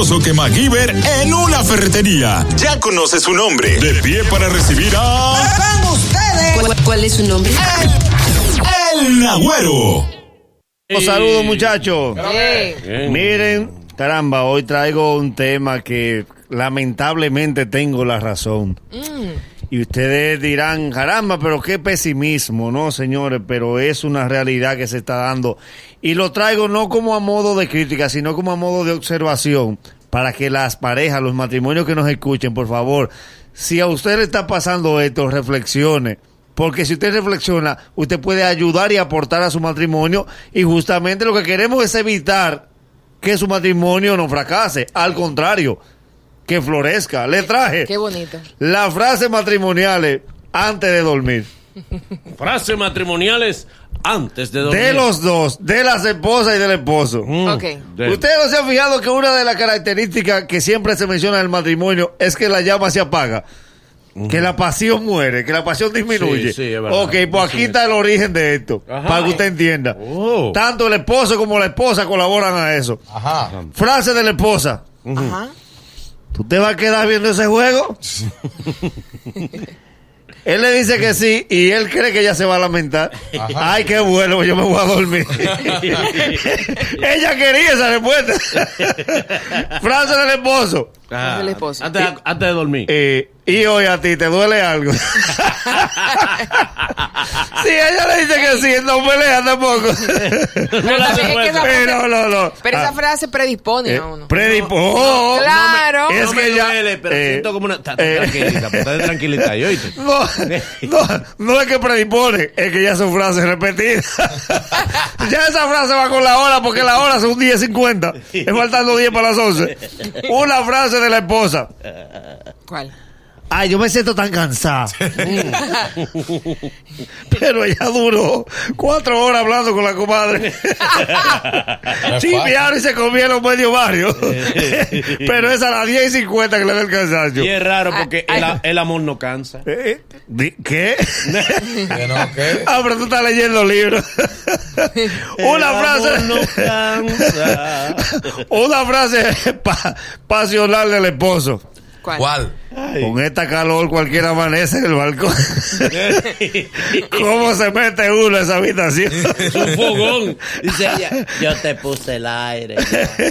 que MacGyver en una ferretería. Ya conoce su nombre. De pie para recibir a... ¡Van ustedes! ¿Cuál, cuál es su nombre? El Agüero. Un saludo muchachos. Bien. Miren, caramba, hoy traigo un tema que lamentablemente tengo la razón. Y ustedes dirán, caramba, pero qué pesimismo, ¿no, señores? Pero es una realidad que se está dando. Y lo traigo no como a modo de crítica, sino como a modo de observación, para que las parejas, los matrimonios que nos escuchen, por favor, si a usted le está pasando esto, reflexione. Porque si usted reflexiona, usted puede ayudar y aportar a su matrimonio. Y justamente lo que queremos es evitar que su matrimonio no fracase. Al contrario, que florezca. Le traje Qué bonito. las frases matrimoniales antes de dormir. Frases matrimoniales antes de dormir. De los dos, de las esposas y del esposo. Mm, Ok. de- Ustedes no se han fijado que una de las características que siempre se menciona en el matrimonio es que la llama se apaga. Que la pasión muere, que la pasión disminuye. Sí, sí, es verdad. ok, pues aquí Sí. está el origen de esto. Ajá. Para que usted entienda. Oh. Tanto el esposo como la esposa colaboran a eso. Ajá. Frase de la esposa. Ajá. ¿Tú te vas a quedar viendo ese juego? él le dice que sí y él cree que ella se va a lamentar. Ay, qué bueno, yo me voy a dormir. ella quería esa respuesta. Frase del esposo. Ah, del esposo. Antes, antes de dormir. Eh, y hoy a ti te duele algo. si ella le dice que sí, no pelea tampoco. Pero la también es que esa Eh, frase, no, no, no. pero esa Ah, frase predispone eh, a uno. oh, oh, Claro. Es no que me ya- duele, pero eh, siento como una... Está, está eh. tranquilita, pues, está tranquilita ahí, ¿oíste? No, no, no es que predispone, es que ya son frases repetidas. ya esa frase va con la hora, porque la hora son 10.50. Es faltando 10 para las 11. Una frase de la esposa. ¿Cuál? Ay, yo me siento tan cansada. Pero ella duró cuatro horas hablando con la comadre. Chipearon y se comieron medio barrio. Pero es a las 10 y 50 que le da el cansancio. Y es raro porque Ay, el, ay. el amor no cansa. Eh, di- ¿Qué? No, ¿qué? Ah, pero tú estás leyendo libros. Una El frase. amor no cansa. Una frase pa- pasional del esposo. ¿Cuál? ¿Cuál? Con esta calor cualquiera amanece en el balcón. ¿Cómo se mete uno a esa habitación? Es un fogón. Dice ella, yo te puse el aire.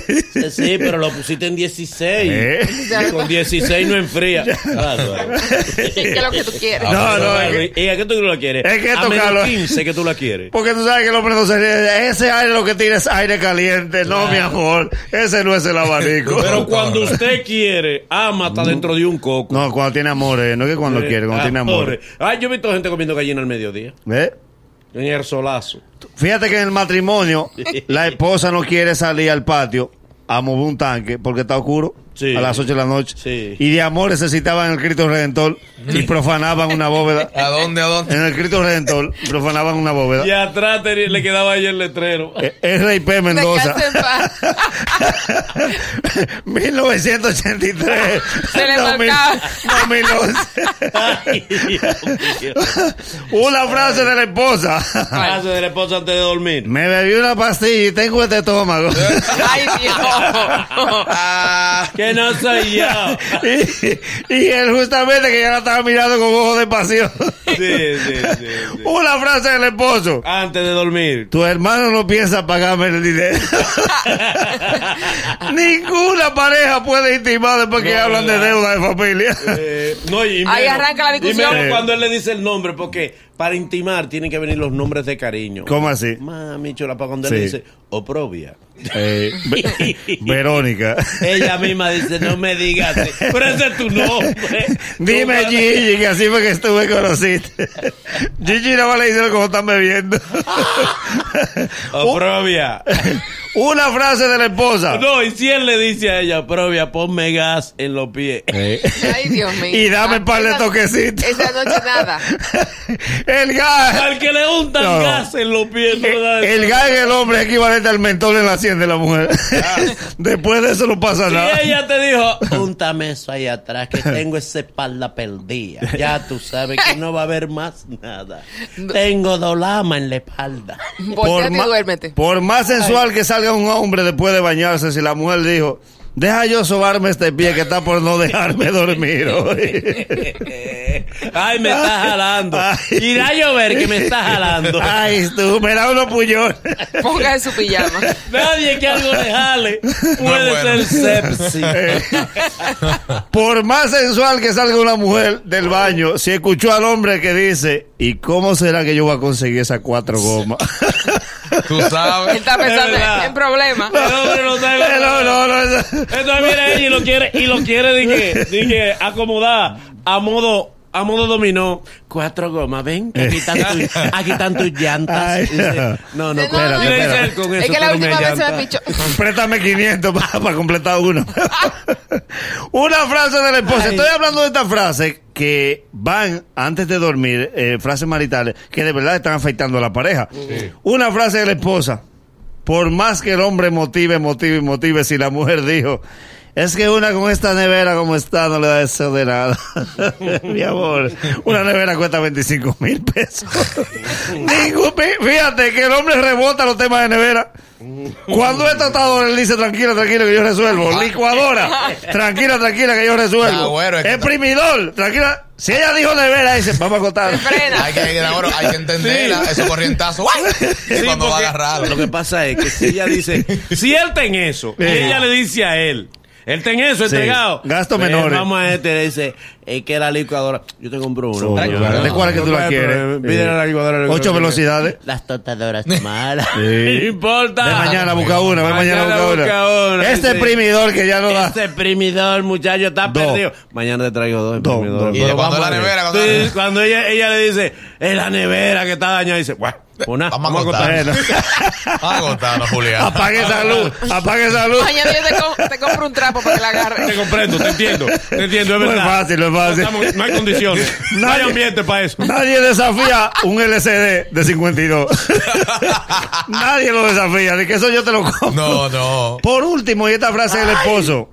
Dice, Sí, pero lo pusiste en 16. ¿Eh? Y Con 16 no enfría. Claro. ¿Qué es lo que tú quieres? No, no, es ¿Y a qué tú la quieres? es que a esto menos calor. 15 que tú la quieres. Porque tú sabes que el hombre no se Ese aire lo que tiene es aire caliente. No, mi amor. Ese no es el abanico. Pero cuando usted quiere, ama hasta dentro de un coco. No, cuando tiene amor, eh, no es que cuando quiere, cuando tiene amor. pobre. Ay, yo he visto gente comiendo gallina al mediodía. ¿Eh? En el solazo. Fíjate que en el matrimonio la esposa no quiere salir al patio a mover un tanque porque está oscuro Sí. a las 8 de la noche. Sí. Y de amor necesitaban el Cristo Redentor y profanaban una bóveda. ¿A dónde? ¿A dónde? En el Cristo Redentor profanaban una bóveda. Y atrás le quedaba ahí el letrero. Eh, R.I.P. Mendoza. Descansa en paz. 1983. Se le 2000, marcaba. 2011. Ay, Dios mío. Una frase de la esposa. Frase de la esposa antes de dormir. Me bebí una pastilla y tengo este estómago. Ay, Dios. Ah, Que no soy yo. y, y él justamente que ya la estaba mirando con ojos de pasión. Sí, sí, sí, sí. Una frase del esposo. Antes de dormir. Tu hermano no piensa pagarme el dinero. Ninguna pareja puede intimar después que hablan de deuda de familia. Eh, no, y Ahí menos- arranca la discusión. Y menos cuando él le dice el nombre, porque para intimar tienen que venir los nombres de cariño. ¿Cómo así? Mami, chula, para cuando él le dice oprobia. Eh, Ve- Verónica. Ella misma dice, no me digas, pero ese es tu nombre. Dime Tú- Gigi, que así fue que estuve conociste. Gigi no le dice cómo están bebiendo. Oprobia. Una frase de la esposa. No, y si él le dice a ella, oprobia, ponme gas en los pies. Ay, Dios mío. Y dame un par de toquecitos. Esa noche nada. El gas. Al que le untan No. gas en los pies, no El eso. gas en el hombre es equivalente al mentol en la sien de la mujer. Después de eso no pasa nada. Si ella te dijo, úntame eso ahí atrás, que tengo esa espalda perdida. Ya tú sabes que no va a haber más nada. Tengo dolama en la espalda. y duérmete. por más sensual que salga un hombre después de bañarse, si la mujer dijo, Deja yo sobarme este pie que está por no dejarme dormir hoy. Ay, me está jalando. Ay. Irá a llover que me está jalando. Ay, tú, me da unos puñones. Ponga en su pijama. Nadie que algo le jale puede bueno. ser sepsi. Por más sensual que salga una mujer del baño, si escuchó al hombre que dice, ¿y cómo será que yo voy a conseguir esas cuatro gomas? Tú Él sabes. está pensando Es en problemas. El hombre no no, no, Entonces viene ella y lo quiere, y lo quiere de que acomodar a modo, a modo dominó. Cuatro gomas, ven, que aquí están, tus- aquí están tus llantas. Ay, Y dice, no, no, No, espérate, no, con Es que la última vez se me pichó. Préstame 500 para completar uno. Una frase de la esposa. Ay. Estoy hablando de estas frases que van antes de dormir, eh, frases maritales, que de verdad están afectando a la pareja. Una frase de la esposa. Por más que el hombre motive, motive, motive, si la mujer dijo, es que una con esta nevera como está no le da eso de nada. Mi amor, una nevera cuesta 25 mil pesos. Ningún- fíjate que el hombre rebota los temas de nevera. Cuando es tratador, él dice tranquila, tranquila que yo resuelvo. Licuadora, tranquila, tranquila que yo resuelvo. Ah, bueno, es que- Exprimidor, tranquila. Si ella dijo nevera, dice, vamos a contar. Hay que, hay que, ahora, hay que entenderla. Esos corrientazos. ¡guay! Sí, cuando va a agarrarlo. Lo que pasa es que si ella dice, si él ten eso, y Sí. ella le dice a él, él ten eso Sí. entregado. Gasto Pues, menores. Vamos a este, le dice, es que la licuadora, yo te compro una. Oh, Tráeme ¿De cuál es que tú la quieres? Pide la licuadora. Ocho velocidades. Las totadoras malas. Sí. No importa. De mañana busca una, ve mañana Mañana busca busca una. una, Este sí. exprimidor que ya no da. Este exprimidor, muchacho, está perdido. Mañana te traigo dos Dos. Y Pero cuando vamos la nevera, cuando la Sí, nevera. cuando ella, ella le dice, es la nevera que está dañada, dice, bueno, una, Vamos a vamos a contar. contar. Bueno, Vamos a agotarnos, Julián. apague esa luz, apague esa luz. Mañana yo te, com- te compro un trapo para que la Te agarre. comprendo, te entiendo, te entiendo, es No es verdad. fácil, no es fácil. No, estamos- no hay condiciones. No hay Nadie- ambiente para eso. Nadie desafía un LCD de 52. Nadie lo desafía, de que eso yo te lo compro. No, no. Por último, y esta frase del esposo.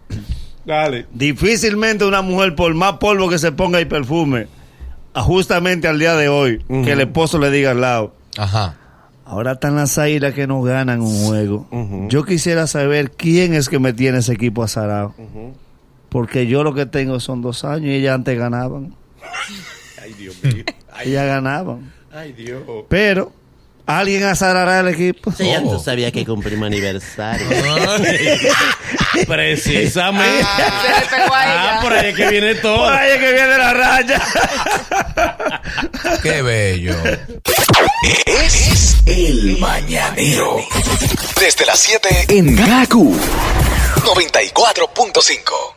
Dale. Difícilmente una mujer, por más polvo que se ponga y perfume, justamente al día de hoy, que el esposo le diga al lado, Ajá. ahora están las águilas que no ganan un juego. Yo quisiera saber quién es que me tiene ese equipo azarado. Porque yo lo que tengo son dos años y ellas antes ganaban. Ay, Dios mío. Ellas ganaban. Ay, Dios. Pero, ¿alguien azarará el equipo? Sí, ya Oh. tú sabías que cumplimos aniversario. Precisamente. Se le pegó a Ah, por ahí es que viene todo. Por ahí es que viene la raya. Qué bello. Es el mañanero. Desde las 7 en Gaku 94.5.